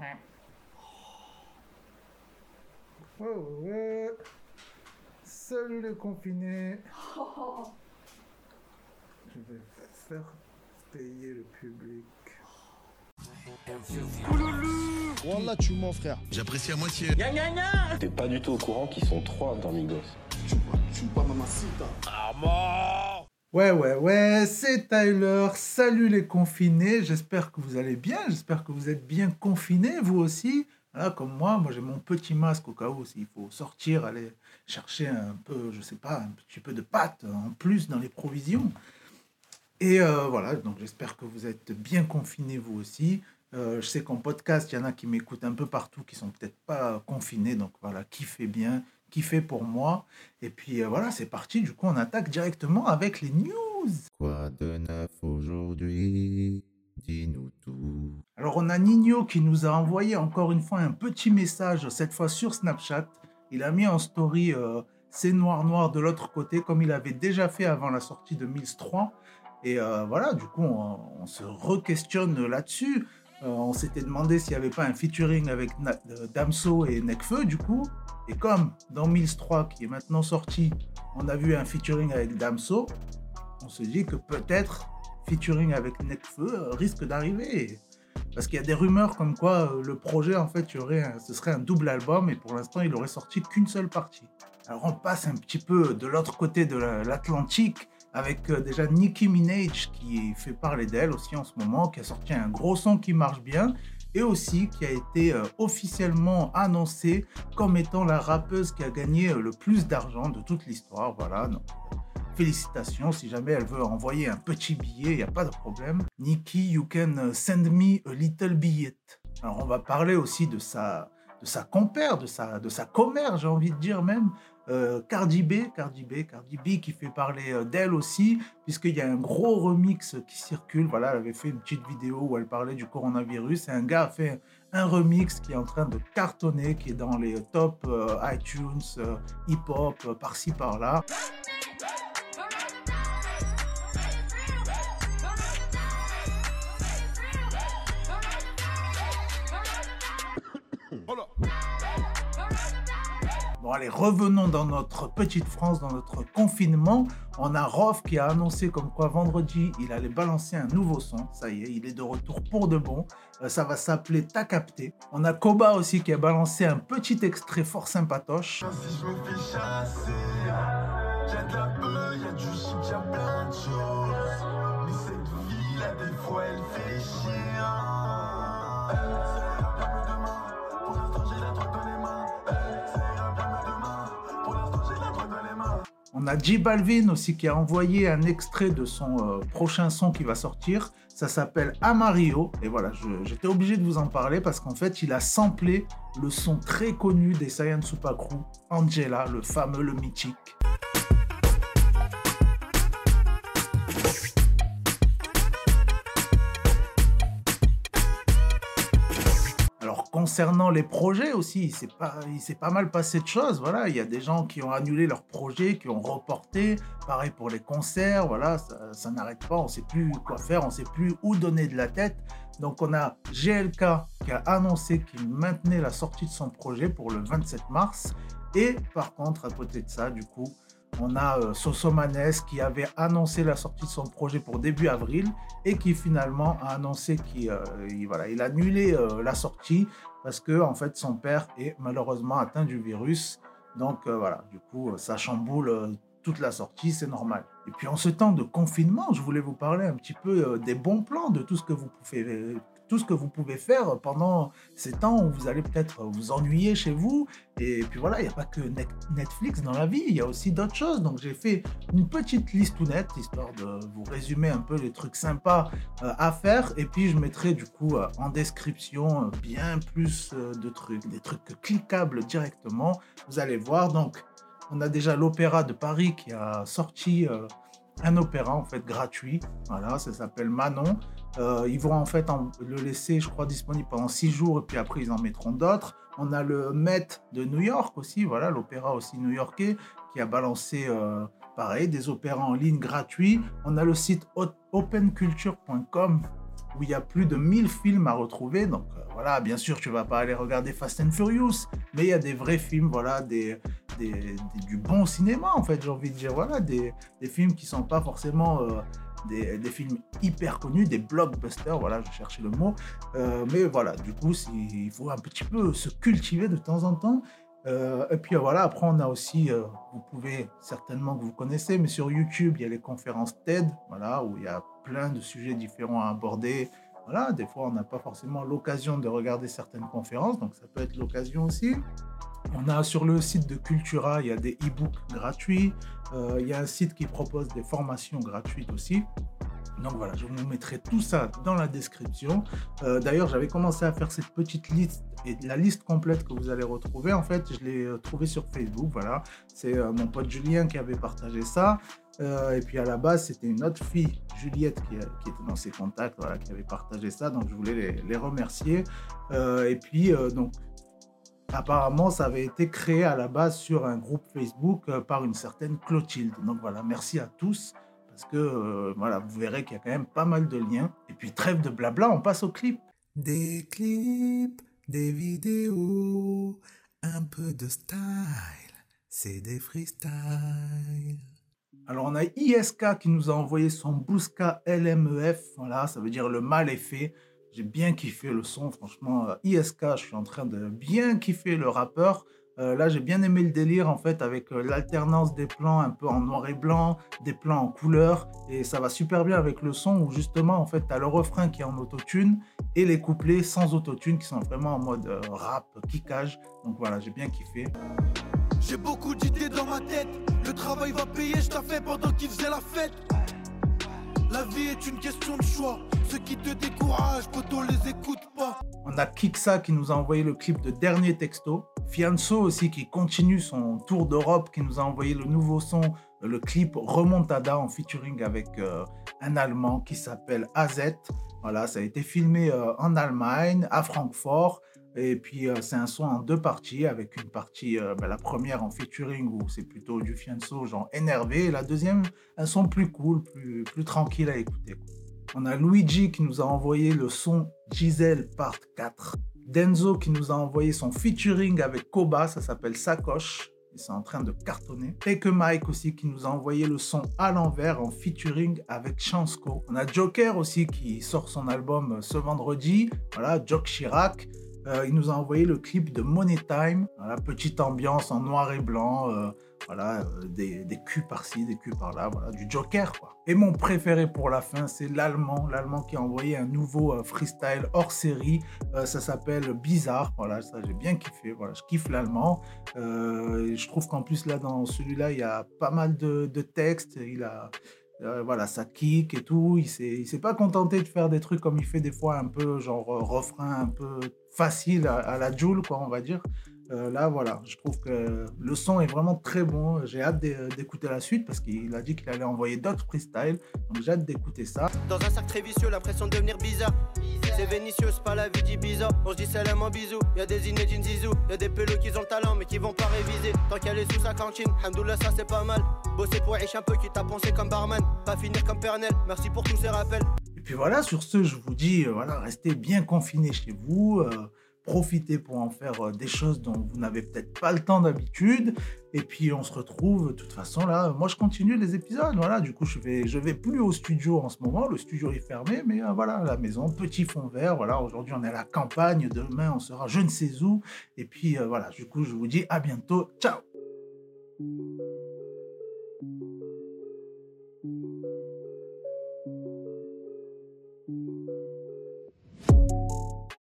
Ouais, ouais, ouais. Salut les confinés. Je vais faire payer le public. Wallah, tu mens, frère. J'apprécie à moitié. T'es pas du tout au courant qu'ils sont trois dans Migos. Ouais, ouais, ouais, c'est Tyler. Salut les confinés. J'espère que vous allez bien. J'espère que vous êtes bien confinés, vous aussi. Voilà, comme moi, moi j'ai mon petit masque au cas où s'il faut sortir, aller chercher un peu, je sais pas, un petit peu de pâte en plus dans les provisions. Et euh, voilà, donc j'espère que vous êtes bien confinés vous aussi. Euh, je sais qu'en podcast, il y en a qui m'écoutent un peu partout, qui sont peut-être pas confinés. Donc voilà, kiffez bien, kiffez pour moi. Et puis euh, voilà, c'est parti. Du coup, on attaque directement avec les news. Quoi de neuf aujourd'hui? Dis-nous tout. Alors on a Nino qui nous a envoyé encore une fois un petit message, cette fois sur Snapchat. Il a mis en story euh, c'est noir noir de l'autre côté, comme il avait déjà fait avant la sortie de Mills 3. Et euh, voilà, du coup, on, on se re-questionne là-dessus. Euh, on s'était demandé s'il n'y avait pas un featuring avec Damso et Nekfeu, du coup. Et comme dans Mills 3, qui est maintenant sorti, on a vu un featuring avec Damso, on se dit que peut-être featuring avec Nekfeu risque d'arriver. Parce qu'il y a des rumeurs comme quoi euh, le projet, en fait, ce serait un double album et pour l'instant, il aurait sorti qu'une seule partie. Alors on passe un petit peu de l'autre côté de la- l'Atlantique avec euh, déjà Nicki Minaj qui fait parler d'elle aussi en ce moment, qui a sorti un gros son qui marche bien et aussi qui a été euh, officiellement annoncée comme étant la rappeuse qui a gagné euh, le plus d'argent de toute l'histoire. Voilà, donc félicitations. Si jamais elle veut envoyer un petit billet, il n'y a pas de problème. Nikki, you can send me a little billet. Alors on va parler aussi de sa, de sa compère, de sa, de sa commère, j'ai envie de dire même. Euh, Cardi B, Cardi B, Cardi B qui fait parler euh, d'elle aussi, puisqu'il y a un gros remix qui circule. Voilà, elle avait fait une petite vidéo où elle parlait du coronavirus et un gars a fait un remix qui est en train de cartonner, qui est dans les top euh, iTunes, hip-hop, par-ci par-là. Bon allez, revenons dans notre petite France, dans notre confinement. On a Rof qui a annoncé comme quoi vendredi, il allait balancer un nouveau son. Ça y est, il est de retour pour de bon. Euh, ça va s'appeler T'as capté. On a Koba aussi qui a balancé un petit extrait fort sympatoche. Si je me fais chasser, y'a de la peur, y'a du shit, y'a plein de choses. Mais cette vie là, des fois elle fait chier. On a J Balvin aussi qui a envoyé un extrait de son euh, prochain son qui va sortir. Ça s'appelle Amario. Et voilà, j'étais obligé de vous en parler parce qu'en fait, il a samplé le son très connu des Saiyan Crew, Angela, le fameux, le mythique. Concernant les projets aussi, il s'est pas, mal passé de choses. Voilà, il y a des gens qui ont annulé leurs projets, qui ont reporté. Pareil pour les concerts. Voilà, ça, ça n'arrête pas. On sait plus quoi faire, on sait plus où donner de la tête. Donc on a GLK qui a annoncé qu'il maintenait la sortie de son projet pour le 27 mars. Et par contre, à côté de ça, du coup, on a euh, Sosomanes qui avait annoncé la sortie de son projet pour début avril et qui finalement a annoncé qu'il euh, il- voilà, il a annulé euh, la sortie parce que en fait son père est malheureusement atteint du virus. Donc euh, voilà, du coup ça chamboule toute la sortie, c'est normal. Et puis en ce temps de confinement, je voulais vous parler un petit peu des bons plans, de tout ce que vous pouvez tout ce que vous pouvez faire pendant ces temps où vous allez peut-être vous ennuyer chez vous. Et puis voilà, il n'y a pas que Net- Netflix dans la vie, il y a aussi d'autres choses. Donc j'ai fait une petite liste tout nette, histoire de vous résumer un peu les trucs sympas euh, à faire. Et puis je mettrai du coup euh, en description euh, bien plus de trucs, des trucs cliquables directement. Vous allez voir. Donc on a déjà l'Opéra de Paris qui a sorti un opéra en fait gratuit. Voilà, ça s'appelle Manon. Euh, ils vont en fait en- le laisser, je crois, disponible pendant six jours et puis après ils en mettront d'autres. On a le Met de New York aussi, voilà, l'opéra aussi new-yorkais qui a balancé euh, pareil des opéras en ligne gratuits. On a le site openculture.com où il y a plus de 1000 films à retrouver. Donc euh, voilà, bien sûr, tu vas pas aller regarder Fast and Furious, mais il y a des vrais films, voilà, du bon cinéma en fait, j'ai envie de dire, voilà, des, films qui sont pas forcément euh, des, films hyper connus, des blockbusters, voilà, je cherchais le mot. Euh, mais voilà, du coup, il faut un petit peu se cultiver de temps en temps. Euh, et puis euh, voilà, après on a aussi, euh, vous pouvez certainement que vous connaissez, mais sur YouTube, il y a les conférences TED, voilà, où il y a plein de sujets différents à aborder. Voilà, des fois on n'a pas forcément l'occasion de regarder certaines conférences, donc ça peut être l'occasion aussi. On a sur le site de Cultura, il y a des e-books gratuits. Il y a un site qui propose des formations gratuites aussi. Donc voilà, je vous mettrai tout ça dans la description. Euh, D'ailleurs, j'avais commencé à faire cette petite liste et la liste complète que vous allez retrouver, en fait, je l'ai euh, trouvée sur Facebook. Voilà, c'est euh, mon pote Julien qui avait partagé ça. Et puis à la base, c'était une autre fille, Juliette, qui, était dans ses contacts, voilà, qui avait partagé ça. Donc je voulais les, les remercier. Et puis, donc, apparemment, ça avait été créé à la base sur un groupe Facebook par une certaine Clotilde. Donc voilà, merci à tous. Parce que euh, voilà, vous verrez qu'il y a quand même pas mal de liens. Et puis trêve de blabla, on passe au clip. Des clips, des vidéos, un peu de style, c'est des freestyles. Alors on a ISK qui nous a envoyé son Bouska LMEF. Voilà, ça veut dire le mal est fait. J'ai bien kiffé le son, franchement. euh, ISK, je suis en train de bien kiffer le rappeur. Euh, là, j'ai bien aimé le délire en fait avec euh, l'alternance des plans un peu en noir et blanc, des plans en couleur, et ça va super bien avec le son où justement en fait as le refrain qui est en autotune et les couplets sans autotune qui sont vraiment en mode euh, rap, kickage. Donc voilà, j'ai bien kiffé. J'ai beaucoup d'idées dans ma tête. Le travail va payer, je t'ai fait pendant qu'ils faisaient la fête. La vie est une question de choix. Ceux qui te découragent, poto, les écoute pas. On a Kiksa qui nous a envoyé le clip de Dernier Texto. Fianso aussi qui continue son tour d'Europe, qui nous a envoyé le nouveau son, le clip Remontada en featuring avec euh, un Allemand qui s'appelle AZ. Voilà, ça a été filmé euh, en Allemagne, à Francfort. Et puis euh, c'est un son en deux parties, avec une partie, euh, ben, la première en featuring où c'est plutôt du Fianso genre énervé, et la deuxième un son plus cool, plus, plus tranquille à écouter. On a Luigi qui nous a envoyé le son Giselle Part 4. Denzo qui nous a envoyé son featuring avec Koba, ça s'appelle Sacoche. Et c'est en train de cartonner. Take Mike aussi qui nous a envoyé le son à l'envers en featuring avec Chansco. On a Joker aussi qui sort son album ce vendredi. Voilà, Jock Chirac. Euh, il nous a envoyé le clip de Money Time. Voilà, petite ambiance en noir et blanc. euh, voilà, euh, des, des culs par-ci, des culs par-là. Voilà, du Joker, quoi. Et mon préféré pour la fin, c'est l'Allemand. L'Allemand qui a envoyé un nouveau freestyle hors série. Ça s'appelle Bizarre. Voilà, ça, j'ai bien kiffé. Voilà, je kiffe l'Allemand. Je trouve qu'en plus, là, dans celui-là, il y a pas mal de, de textes. Il a. voilà, ça kick et tout. Il s'est, s'est pas contenté de faire des trucs comme il fait des fois un peu genre refrain un peu facile à, à la Joule, quoi, on va dire. Euh, là, voilà, je trouve que le son est vraiment très bon. J'ai hâte d'é- d'écouter la suite parce qu'il a dit qu'il allait envoyer d'autres freestyles. Donc j'ai hâte d'écouter ça. Dans un cercle très vicieux, l'impression de devenir bizarre. C'est vénitieux, c'est pas la vie bizarre. On se dit salam en bisou. Y'a des inédits zizou. Y'a des pelos qui ont le talent mais qui vont pas réviser. Tant qu'elle est sous sa cantine, Hamdoullah, ça c'est pas mal. Bosser pour H un peu qui t'a pensé comme barman. Pas finir comme Pernel. Merci pour tous ces rappels. Et puis voilà, sur ce, je vous dis, euh, voilà, restez bien confinés chez vous. euh, profitez pour en faire euh, des choses dont vous n'avez peut-être pas le temps d'habitude. Et puis on se retrouve, de toute façon, là, moi je continue les épisodes. Voilà, du coup, je vais, je vais plus au studio en ce moment. Le studio est fermé, mais voilà, la maison, petit fond vert. Voilà, aujourd'hui on est à la campagne. Demain, on sera je ne sais où. Et puis voilà, du coup, je vous dis à bientôt. Ciao